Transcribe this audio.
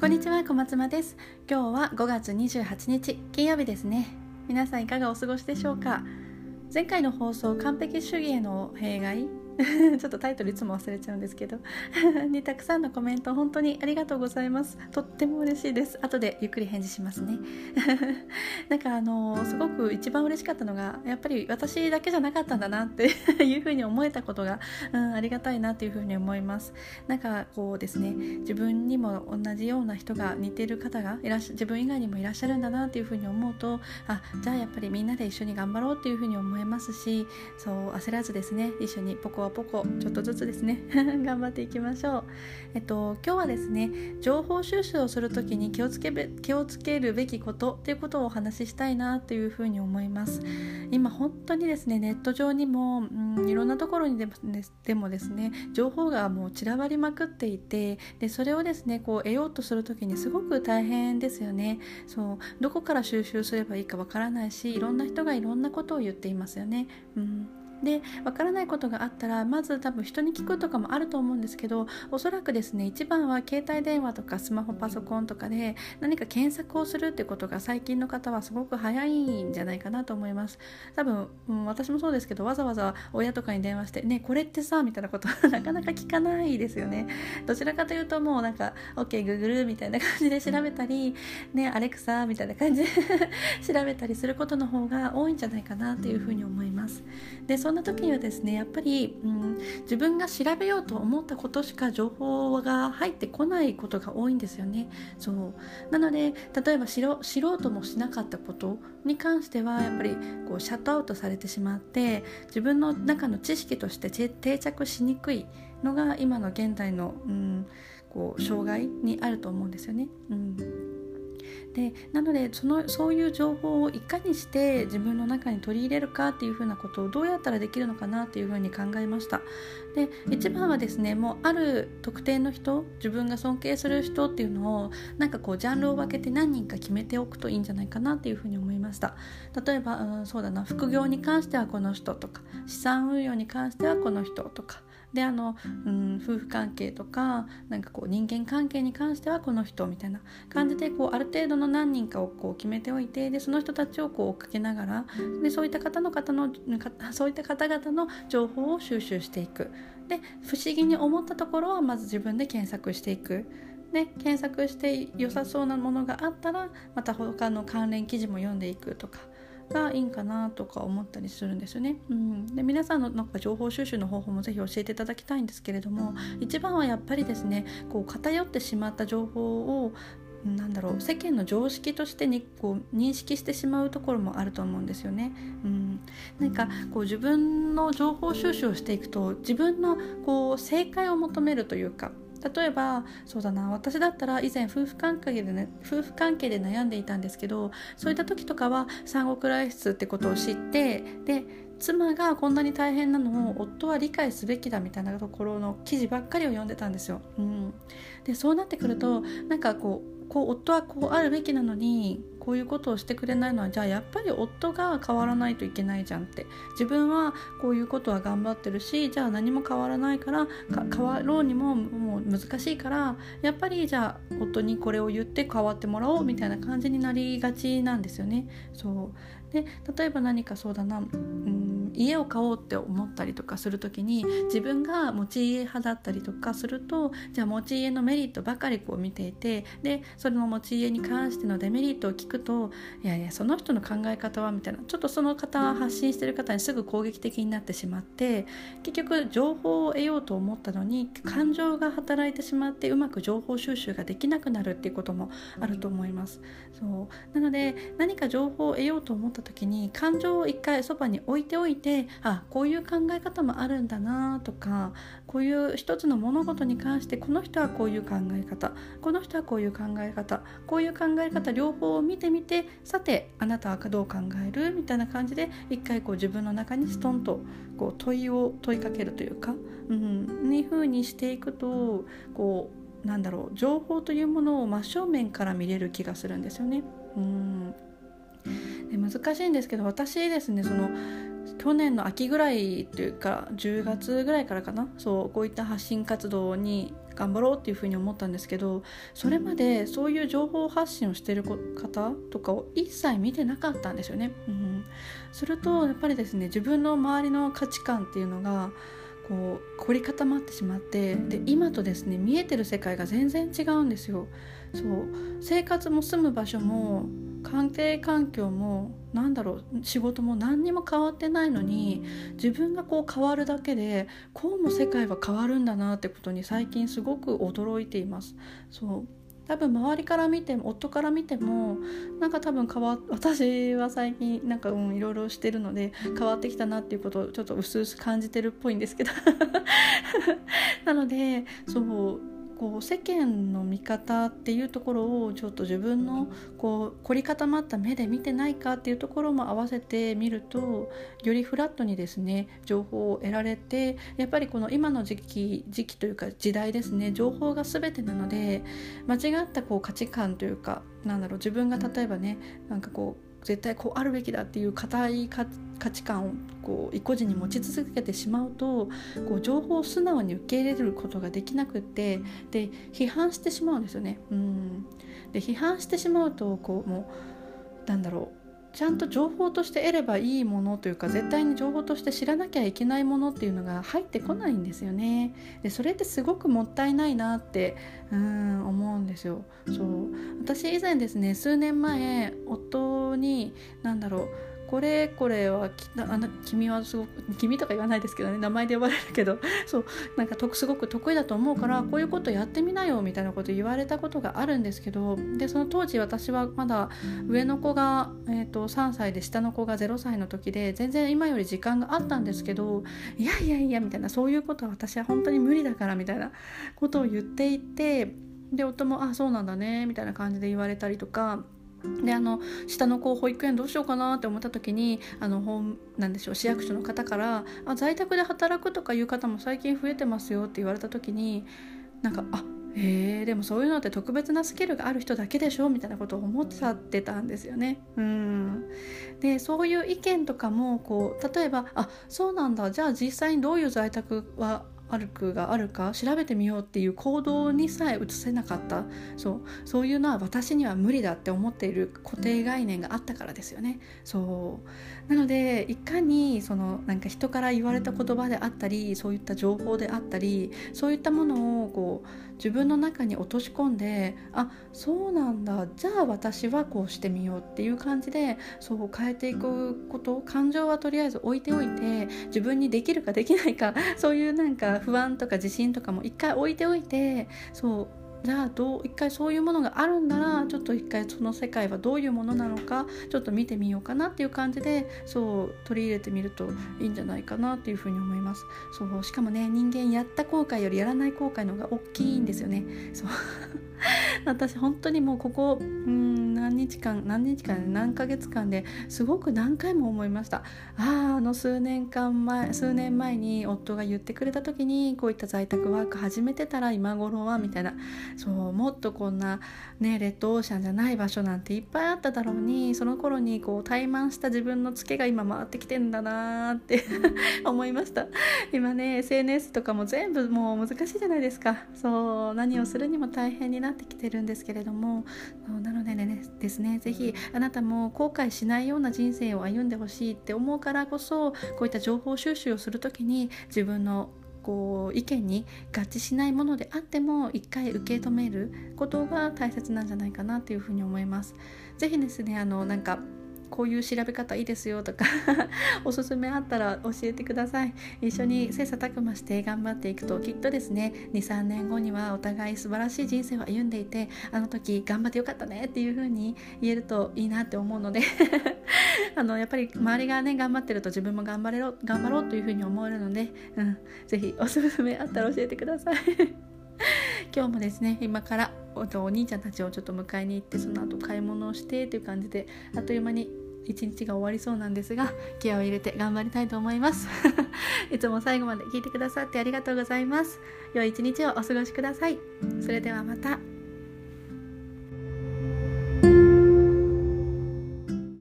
こんにちは小松間です。今日は5月28日金曜日ですね。皆さんいかがお過ごしでしょうか？前回の放送完璧主義への弊害 ちょっとタイトルいつも忘れちゃうんですけど にたくさんのコメント本当にありがとうございます。とっても嬉しいです。後でゆっくり返事しますね。なんかあのすごく一番嬉しかったのがやっぱり私だけじゃなかったんだなっていうふうに思えたことが、うん、ありがたいなっていうふうに思います。なんかこうですね自分にも同じような人が似ている方がいらっしゃ自分以外にもいらっしゃるんだなっていうふうに思うとあじゃあやっぱりみんなで一緒に頑張ろうっていうふうに思えますしそう焦らずですね一緒にポコポコちょっとずつですね。頑張っていきましょう。えっと今日はですね情報収集をする時に気をつけ気をつけるべきことっていうことをお話ししたいなというふうに思います。今本当にですねネット上にも、うん、いろんなところにでもでもですね情報がもう散らばりまくっていてでそれをですねこう得ようとする時にすごく大変ですよね。そうどこから収集すればいいかわからないしいろんな人がいろんなことを言っていますよね。うん。でわからないことがあったらまず多分人に聞くとかもあると思うんですけどおそらくですね一番は携帯電話とかスマホパソコンとかで何か検索をするってことが最近の方はすごく早いんじゃないかなと思います。多分、うん、私もそうですけどわざわざ親とかに電話してねこれってさみたいなことは なかなか聞かないですよね。どちらかというともうなんか OKGoogle みたいな感じで調べたりねアレクサみたいな感じで 調べたりすることの方が多いんじゃないかなというふうに思います。でそんな時にはですねやっぱり、うん、自分が調べようと思ったことしか情報が入ってこないことが多いんですよね。そう。なので例えば知ろ知ろうともしなかったことに関してはやっぱりこうシャットアウトされてしまって自分の中の知識として定着しにくいのが今の現代の、うん、こう障害にあると思うんですよね。うん。でなのでそのそういう情報をいかにして自分の中に取り入れるかっていうふうなことをどうやったらできるのかなっていうふうに考えました。で一番はですねもうある特定の人自分が尊敬する人っていうのをなんかこうジャンルを分けて何人か決めておくといいんじゃないかなっていうふうに思いました。例えば、うん、そうだな副業に関してはこの人とか資産運用に関してはこの人とかであの、うん、夫婦関係とかなんかこう人間関係に関してはこの人みたいな感じでこうある程度の何人かをこう決めておいてでその人たちをこう追っかけながらでそういった方の方のそういった方々の情報を収集していく。で不思議に思ったところはまず自分で検索していく。で検索して良さそうなものがあったらまた他の関連記事も読んでいくとかがいいんかなとか思ったりするんですよね。うん、で皆さんのなんか情報収集の方法もぜひ教えていただきたいんですけれども一番はやっぱりですねこう偏ってしまった情報をなんだろう世間の常識としてにこう認識してしまうところもあると思うんですよね。うん、なんかこう自分の情報収集をしていくと自分のこう正解を求めるというか例えばそうだな私だったら以前夫婦関係で、ね、夫婦関係で悩んでいたんですけどそういった時とかは産後クライシスってことを知ってで妻がこんなに大変なのを夫は理解すべきだみたいなところの記事ばっかりを読んでたんですよ。うん、でそうなってくるとなんかこうこう夫はこうあるべきなのにこういうことをしてくれないのはじゃあやっぱり夫が変わらないといけないじゃんって自分はこういうことは頑張ってるしじゃあ何も変わらないから変わろうにももう難しいからやっぱりじゃあ夫にこれを言って変わってもらおうみたいな感じになりがちなんですよね。そうで例えば何かそうだな、うん家を買おうって思ったりとかする時に自分が持ち家派だったりとかするとじゃあ持ち家のメリットばかりこう見ていてでそれの持ち家に関してのデメリットを聞くといやいやその人の考え方はみたいなちょっとその方発信してる方にすぐ攻撃的になってしまって結局情報を得ようと思ったのに感情が働いてしまってうまく情報収集ができなくなるっていうこともあると思います。そうなので何か情報を得ようと思った時に感情を一回そばに置いておいてあこういう考え方もあるんだなとかこういう一つの物事に関してこの人はこういう考え方この人はこういう考え方こういう考え方両方を見てみてさてあなたはどう考える？みたいな感じで一回こう自分の中にストンとこう問いを問いかけるというか、うん、に風にしていくとこうなんだろう情報というものを真正面から見れる気がするんですよね。うんで難しいんですけど私ですねその去年の秋ぐらいというか10月ぐらいからかなそうこういった発信活動に頑張ろうっていうふうに思ったんですけどそれまでそういう情報発信をしてる方とかを一切見てなかったんですよね。うん、するとやっぱりですね自分の周りの価値観っていうのがこう凝り固まってしまってで今とですね見えてる世界が全然違うんですよ。そう生活も住む場所も関係環境も何だろう仕事も何にも変わってないのに自分がこう変わるだけでこうも世界は変わるんだなってことに最近すごく驚いています。そう多分周りから見ても夫から見てもなんか多分変わ私は最近なんかうんいろいろしてるので変わってきたなっていうことをちょっと薄々感じてるっぽいんですけど なのでそうこう世間の見方っていうところをちょっと自分のこう凝り固まった目で見てないかっていうところも合わせてみるとよりフラットにですね情報を得られてやっぱりこの今の時期時期というか時代ですね情報が全てなので間違ったこう価値観というかなんだろう自分が例えばねなんかこう絶対こうあるべきだっていう固い価値価値観をこう意固地に持ち続けてしまうとこう情報を素直に受け入れることができなくてで批判してしまうんですよね。うんで批判してしまうとこうもうなんだろうちゃんと情報として得ればいいものというか絶対に情報として知らなきゃいけないものっていうのが入ってこないんですよね。でそれってすごくもったいないなってうん思うんですよ。そう私以前ですね数年前夫に何だろうこれこれはあの君はすごく君とか言わないですけどね名前で呼ばれるけど そうなんかすごく得意だと思うからこういうことやってみなよみたいなこと言われたことがあるんですけどでその当時私はまだ上の子が、えーと、3歳で下の子が0歳の時で全然今より時間があったんですけどいやいやいやみたいなそういうことは私は本当に無理だからみたいなことを言っていてで夫も「あそうなんだね」みたいな感じで言われたりとか。であの下の子保育園どうしようかなって思った時にあの本なんでしょう市役所の方からあ在宅で働くとかいう方も最近増えてますよって言われた時になんかあへえでもそういうのって特別なスキルがある人だけでしょみたいなことを思っちゃってたんですよね。うんでそういう意見とかもこう例えばあそうなんだじゃあ実際にどういう在宅はあるくがあるか調べてみようっていう行動にさえ移せなかった。そう。そういうのは私には無理だって思っている固定概念があったからですよね。そう。なのでいかにそのなんか人から言われた言葉であったりそういった情報であったりそういったものをこう自分の中に落とし込んであそうなんだ。じゃあ私はこうしてみようっていう感じでそう変えていくこと感情はとりあえず置いておいて自分にできるかできないかそういうなんか不安とか自信とかも一回置いておいてそうじゃあどう一回そういうものがあるんならちょっと一回その世界はどういうものなのかちょっと見てみようかなっていう感じでそう取り入れてみるといいんじゃないかなっていうふうに思います。そうしかもね人間やった後悔よりやらない後悔の方が大きいんですよね。そう。私本当にもうここうん何日間何日間何ヶ月間ですごく何回も思いました。あああの数年間前数年前に夫が言ってくれた時にこういった在宅ワーク始めてたら今頃はみたいな。そうもっとこんなねレッドオーシャンじゃない場所なんていっぱいあっただろうにその頃にこう怠慢した自分のツケが今回ってきてんだなーって 思いました。今ね SNS とかも全部もう難しいじゃないですか。そう何をするにも大変になってきてるんですけれども。なのでねですね是非あなたも後悔しないような人生を歩んでほしいって思うからこそこういった情報収集をする時に自分のこう意見に合致しないものであっても一回受け止めることが大切なんじゃないかなっていうふうに思います。ぜひですねあのなんかこういう調べ方いいですよとか おすすめあったら教えてください一緒に切磋琢磨して頑張っていくときっとですね23年後にはお互い素晴らしい人生を歩んでいてあの時頑張ってよかったねっていう風に言えるといいなって思うのであのやっぱり周りがね頑張ってると自分も頑張れろ頑張ろうという風に思えるので、うん、ぜひおすすめあったら教えてください。今日もですね今からお兄ちゃんたちをちょっと迎えに行ってその後買い物をしてという感じであっという間に一日が終わりそうなんですが気合を入れて頑張りたいと思います。いつも最後まで聞いてくださってありがとうございます。良い一日をお過ごしください。それではまた。